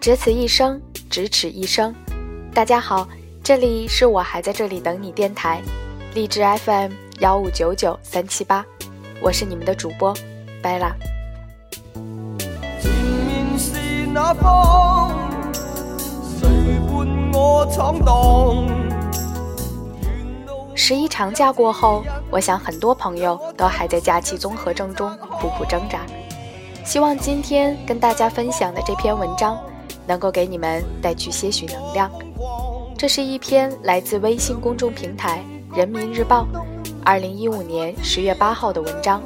只此一生，咫尺一生。大家好，这里是我还在这里等你电台，荔枝 FM 幺五九九三七八，我是你们的主播 Bella。十一长假过后，我想很多朋友都还在假期综合症中苦苦挣扎。希望今天跟大家分享的这篇文章，能够给你们带去些许能量。这是一篇来自微信公众平台《人民日报》，二零一五年十月八号的文章。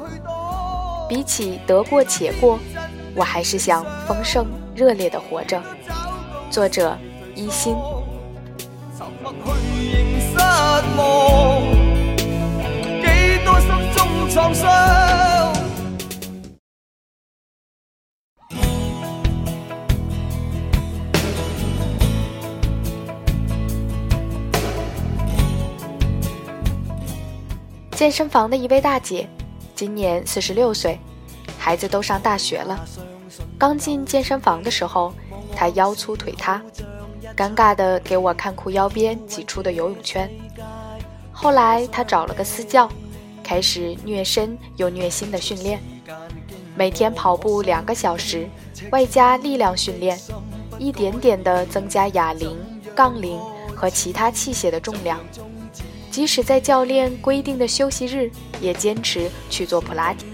比起得过且过，我还是想丰盛热烈的活着。作者：一心。健身房的一位大姐，今年四十六岁，孩子都上大学了。刚进健身房的时候，她腰粗腿塌，尴尬的给我看裤腰边挤出的游泳圈。后来她找了个私教，开始虐身又虐心的训练，每天跑步两个小时，外加力量训练，一点点的增加哑铃、杠铃和其他器械的重量。即使在教练规定的休息日，也坚持去做普拉提。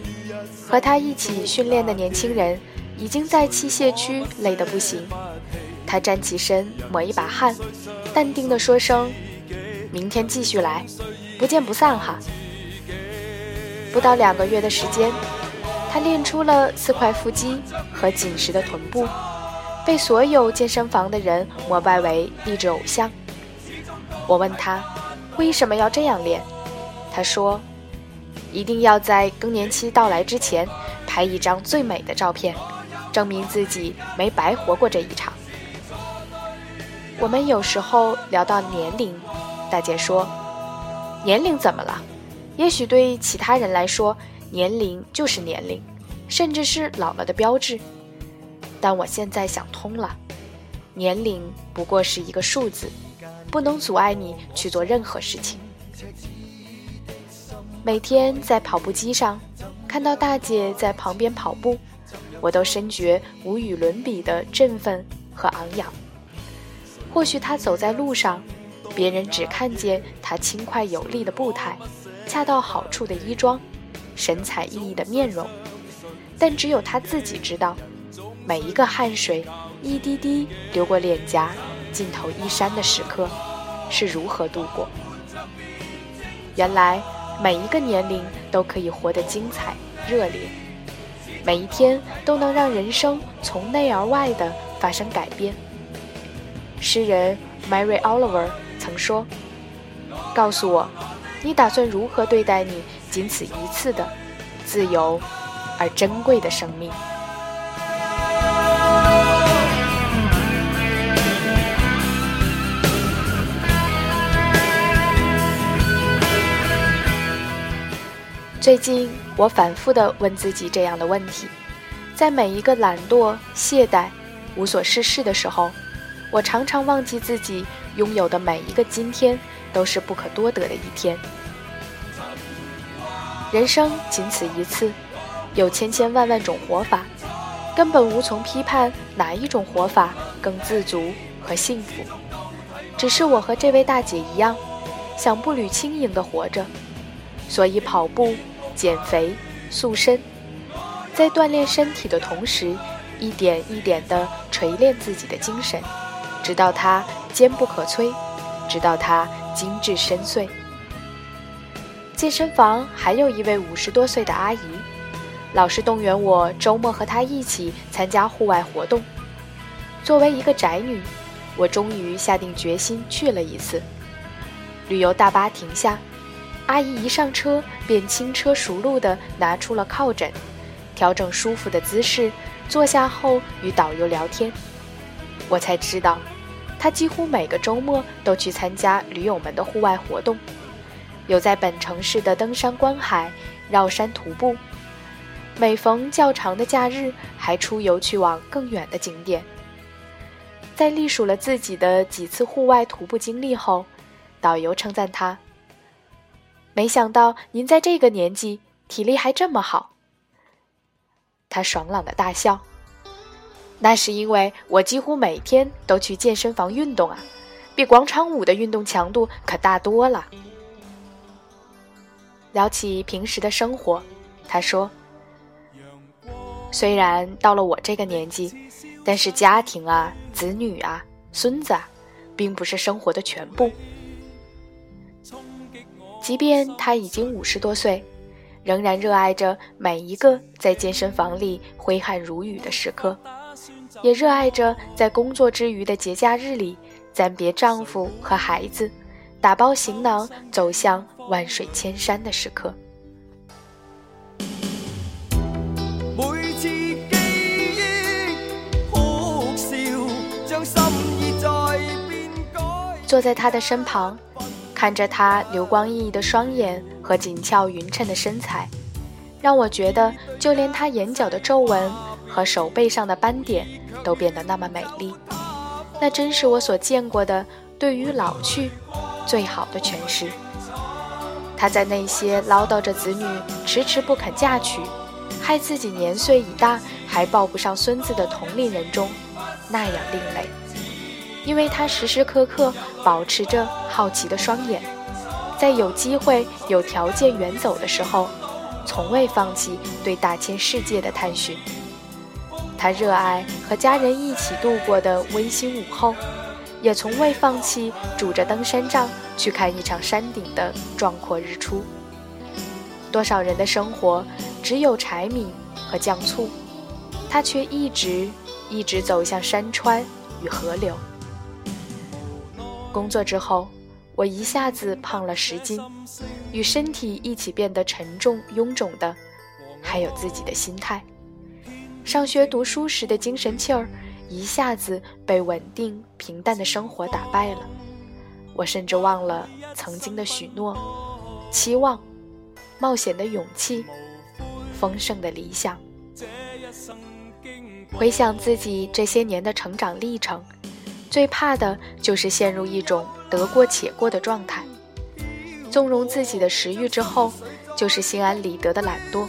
和他一起训练的年轻人已经在器械区累得不行。他站起身，抹一把汗，淡定地说声：“明天继续来，不见不散哈。”不到两个月的时间，他练出了四块腹肌和紧实的臀部，被所有健身房的人膜拜为励志偶像。我问他。为什么要这样练？他说：“一定要在更年期到来之前拍一张最美的照片，证明自己没白活过这一场。”我们有时候聊到年龄，大姐说：“年龄怎么了？也许对其他人来说，年龄就是年龄，甚至是老了的标志。但我现在想通了，年龄不过是一个数字。”不能阻碍你去做任何事情。每天在跑步机上看到大姐在旁边跑步，我都深觉无与伦比的振奋和昂扬。或许她走在路上，别人只看见她轻快有力的步态、恰到好处的衣装、神采奕奕的面容，但只有她自己知道，每一个汗水一滴滴流过脸颊。尽头衣衫的时刻是如何度过？原来每一个年龄都可以活得精彩热烈，每一天都能让人生从内而外的发生改变。诗人 Mary Oliver 曾说：“告诉我，你打算如何对待你仅此一次的自由而珍贵的生命？”最近，我反复地问自己这样的问题：在每一个懒惰、懈怠、无所事事的时候，我常常忘记自己拥有的每一个今天都是不可多得的一天。人生仅此一次，有千千万万种活法，根本无从批判哪一种活法更自足和幸福。只是我和这位大姐一样，想步履轻盈地活着，所以跑步。减肥、塑身，在锻炼身体的同时，一点一点地锤炼自己的精神，直到它坚不可摧，直到它精致深邃。健身房还有一位五十多岁的阿姨，老是动员我周末和她一起参加户外活动。作为一个宅女，我终于下定决心去了一次。旅游大巴停下。阿姨一上车，便轻车熟路地拿出了靠枕，调整舒服的姿势，坐下后与导游聊天。我才知道，她几乎每个周末都去参加驴友们的户外活动，有在本城市的登山观海、绕山徒步，每逢较长的假日，还出游去往更远的景点。在历数了自己的几次户外徒步经历后，导游称赞他：“没想到您在这个年纪体力还这么好。”他爽朗的大笑：“那是因为我几乎每天都去健身房运动啊，比广场舞的运动强度可大多了。”聊起平时的生活，他说：“虽然到了我这个年纪，但是家庭啊。”子女啊，孙子啊，并不是生活的全部。即便他已经五十多岁，仍然热爱着每一个在健身房里挥汗如雨的时刻，也热爱着在工作之余的节假日里暂别丈夫和孩子，打包行囊走向万水千山的时刻。坐在他的身旁，看着他流光溢溢的双眼和紧俏匀称的身材，让我觉得就连他眼角的皱纹和手背上的斑点都变得那么美丽。那真是我所见过的对于老去最好的诠释。他在那些唠叨着子女迟迟不肯嫁娶，害自己年岁已大还抱不上孙子的同龄人中，那样另类。因为他时时刻刻保持着好奇的双眼，在有机会、有条件远走的时候，从未放弃对大千世界的探寻。他热爱和家人一起度过的温馨午后，也从未放弃拄着登山杖去看一场山顶的壮阔日出。多少人的生活只有柴米和酱醋，他却一直一直走向山川与河流。工作之后，我一下子胖了十斤，与身体一起变得沉重臃肿的，还有自己的心态。上学读书时的精神气儿，一下子被稳定平淡的生活打败了。我甚至忘了曾经的许诺、期望、冒险的勇气、丰盛的理想。回想自己这些年的成长历程。最怕的就是陷入一种得过且过的状态，纵容自己的食欲之后，就是心安理得的懒惰；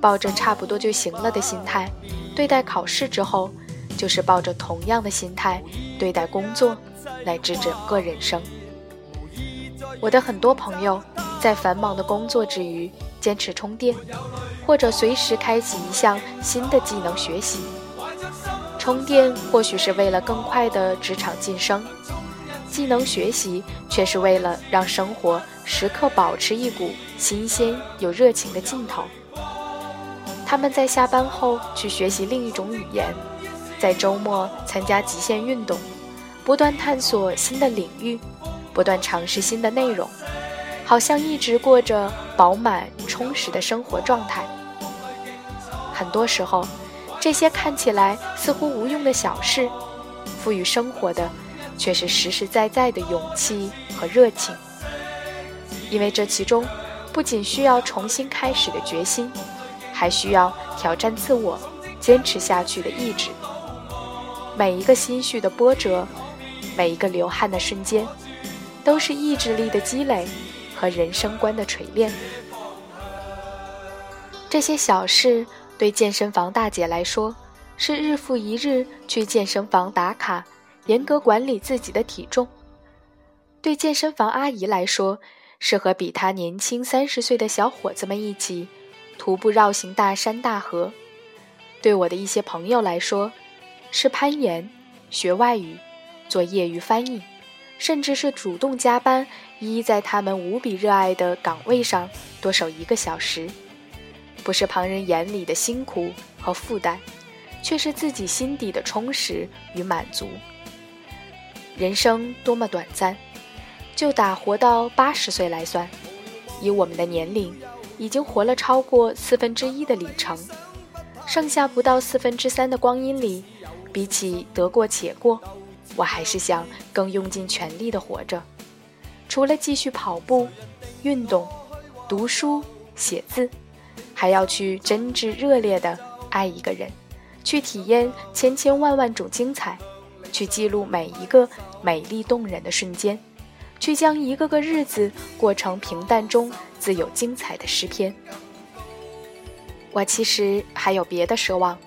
抱着差不多就行了的心态对待考试之后，就是抱着同样的心态对待工作乃至整个人生。我的很多朋友在繁忙的工作之余坚持充电，或者随时开启一项新的技能学习。充电或许是为了更快的职场晋升，技能学习却是为了让生活时刻保持一股新鲜有热情的劲头。他们在下班后去学习另一种语言，在周末参加极限运动，不断探索新的领域，不断尝试新的内容，好像一直过着饱满充实的生活状态。很多时候。这些看起来似乎无用的小事，赋予生活的却是实实在在的勇气和热情。因为这其中不仅需要重新开始的决心，还需要挑战自我、坚持下去的意志。每一个心绪的波折，每一个流汗的瞬间，都是意志力的积累和人生观的锤炼。这些小事。对健身房大姐来说，是日复一日去健身房打卡，严格管理自己的体重；对健身房阿姨来说，是和比她年轻三十岁的小伙子们一起徒步绕行大山大河；对我的一些朋友来说，是攀岩、学外语、做业余翻译，甚至是主动加班，一在他们无比热爱的岗位上多守一个小时。不是旁人眼里的辛苦和负担，却是自己心底的充实与满足。人生多么短暂，就打活到八十岁来算，以我们的年龄，已经活了超过四分之一的里程，剩下不到四分之三的光阴里，比起得过且过，我还是想更用尽全力的活着。除了继续跑步、运动、读书、写字。还要去真挚热烈的爱一个人，去体验千千万万种精彩，去记录每一个美丽动人的瞬间，去将一个个日子过成平淡中自有精彩的诗篇。我其实还有别的奢望，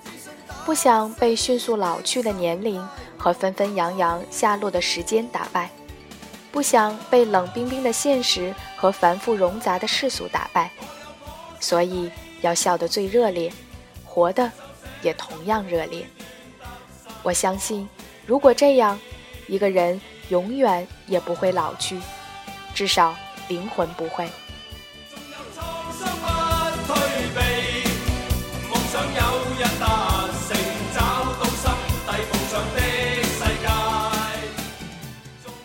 不想被迅速老去的年龄和纷纷扬扬下落的时间打败，不想被冷冰冰的现实和繁复冗杂的世俗打败，所以要笑得最热烈，活的也同样热烈。我相信，如果这样，一个人永远也不会老去，至少灵魂不会。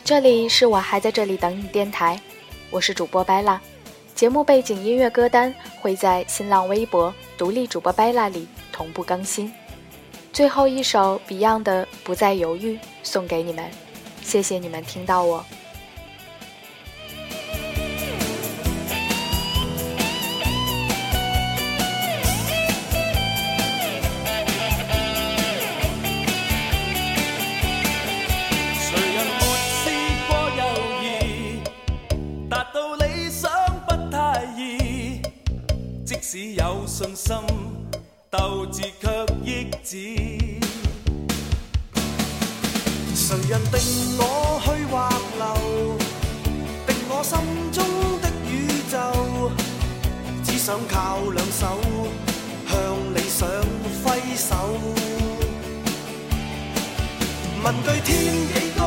这里是我还在这里等你电台，我是主播白拉。节目背景音乐歌单会在新浪微博独立主播 bala 里同步更新。最后一首 Beyond 的《不再犹豫》送给你们，谢谢你们听到我。谁人定我去或留？定我心中的宇宙，只想靠两手向理想挥手。问句天几高，